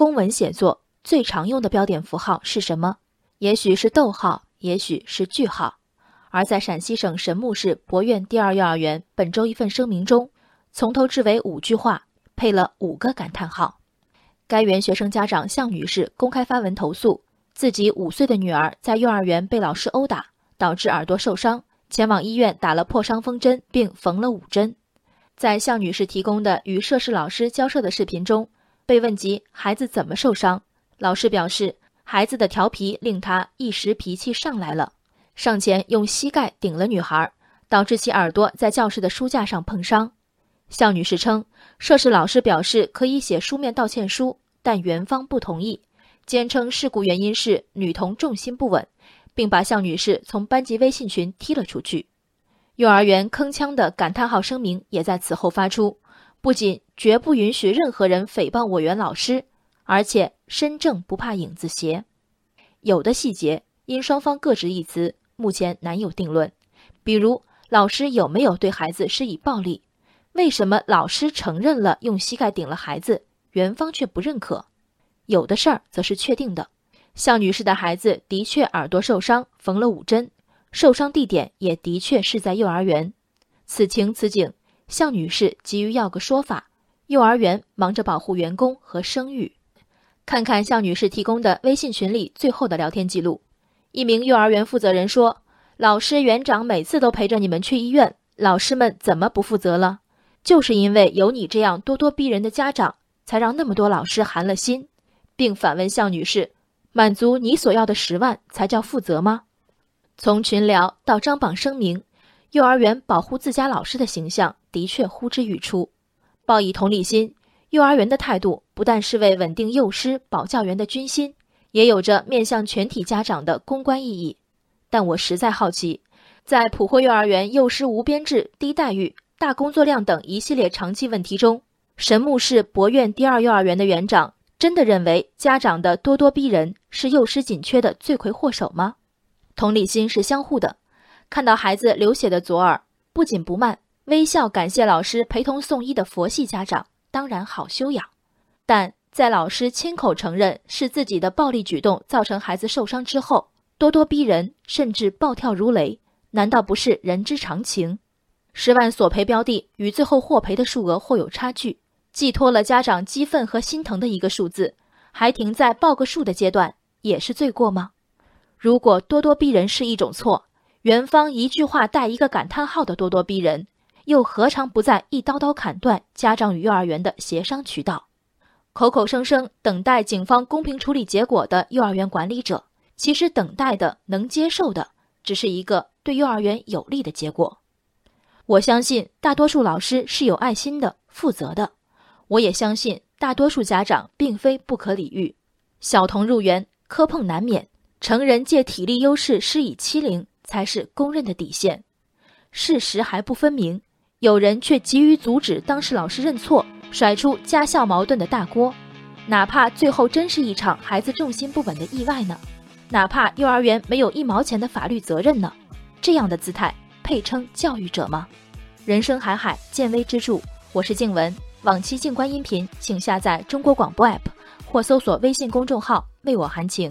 公文写作最常用的标点符号是什么？也许是逗号，也许是句号。而在陕西省神木市博苑第二幼儿园本周一份声明中，从头至尾五句话配了五个感叹号。该园学生家长向女士公开发文投诉，自己五岁的女儿在幼儿园被老师殴打，导致耳朵受伤，前往医院打了破伤风针，并缝了五针。在向女士提供的与涉事老师交涉的视频中，被问及孩子怎么受伤，老师表示，孩子的调皮令他一时脾气上来了。上前用膝盖顶了女孩，导致其耳朵在教室的书架上碰伤。向女士称，涉事老师表示可以写书面道歉书，但园方不同意，坚称事故原因是女童重心不稳，并把向女士从班级微信群踢了出去。幼儿园铿锵的感叹号声明也在此后发出，不仅绝不允许任何人诽谤我园老师，而且身正不怕影子斜。有的细节因双方各执一词。目前难有定论，比如老师有没有对孩子施以暴力？为什么老师承认了用膝盖顶了孩子，园方却不认可？有的事儿则是确定的，向女士的孩子的确耳朵受伤，缝了五针，受伤地点也的确是在幼儿园。此情此景，向女士急于要个说法，幼儿园忙着保护员工和声誉。看看向女士提供的微信群里最后的聊天记录。一名幼儿园负责人说：“老师、园长每次都陪着你们去医院，老师们怎么不负责了？就是因为有你这样咄咄逼人的家长，才让那么多老师寒了心。”并反问向女士：“满足你所要的十万才叫负责吗？”从群聊到张榜声明，幼儿园保护自家老师的形象的确呼之欲出。报以同理心，幼儿园的态度不但是为稳定幼师、保教员的军心。也有着面向全体家长的公关意义，但我实在好奇，在普惠幼儿园幼师无编制、低待遇、大工作量等一系列长期问题中，神木市博苑第二幼儿园的园长真的认为家长的咄咄逼人是幼师紧缺的罪魁祸首吗？同理心是相互的，看到孩子流血的左耳，不紧不慢，微笑感谢老师陪同送医的佛系家长当然好修养，但。在老师亲口承认是自己的暴力举动造成孩子受伤之后，咄咄逼人，甚至暴跳如雷，难道不是人之常情？十万索赔标的与最后获赔的数额或有差距，寄托了家长激愤和心疼的一个数字，还停在报个数的阶段，也是罪过吗？如果咄咄逼人是一种错，园方一句话带一个感叹号的咄咄逼人，又何尝不在一刀刀砍断家长与幼儿园的协商渠道？口口声声等待警方公平处理结果的幼儿园管理者，其实等待的、能接受的，只是一个对幼儿园有利的结果。我相信大多数老师是有爱心的、负责的，我也相信大多数家长并非不可理喻。小童入园磕碰难免，成人借体力优势施以欺凌才是公认的底线。事实还不分明，有人却急于阻止当事老师认错。甩出家校矛盾的大锅，哪怕最后真是一场孩子重心不稳的意外呢？哪怕幼儿园没有一毛钱的法律责任呢？这样的姿态配称教育者吗？人生海海，见微知著。我是静文，往期静观音频请下载中国广播 APP 或搜索微信公众号为我含情。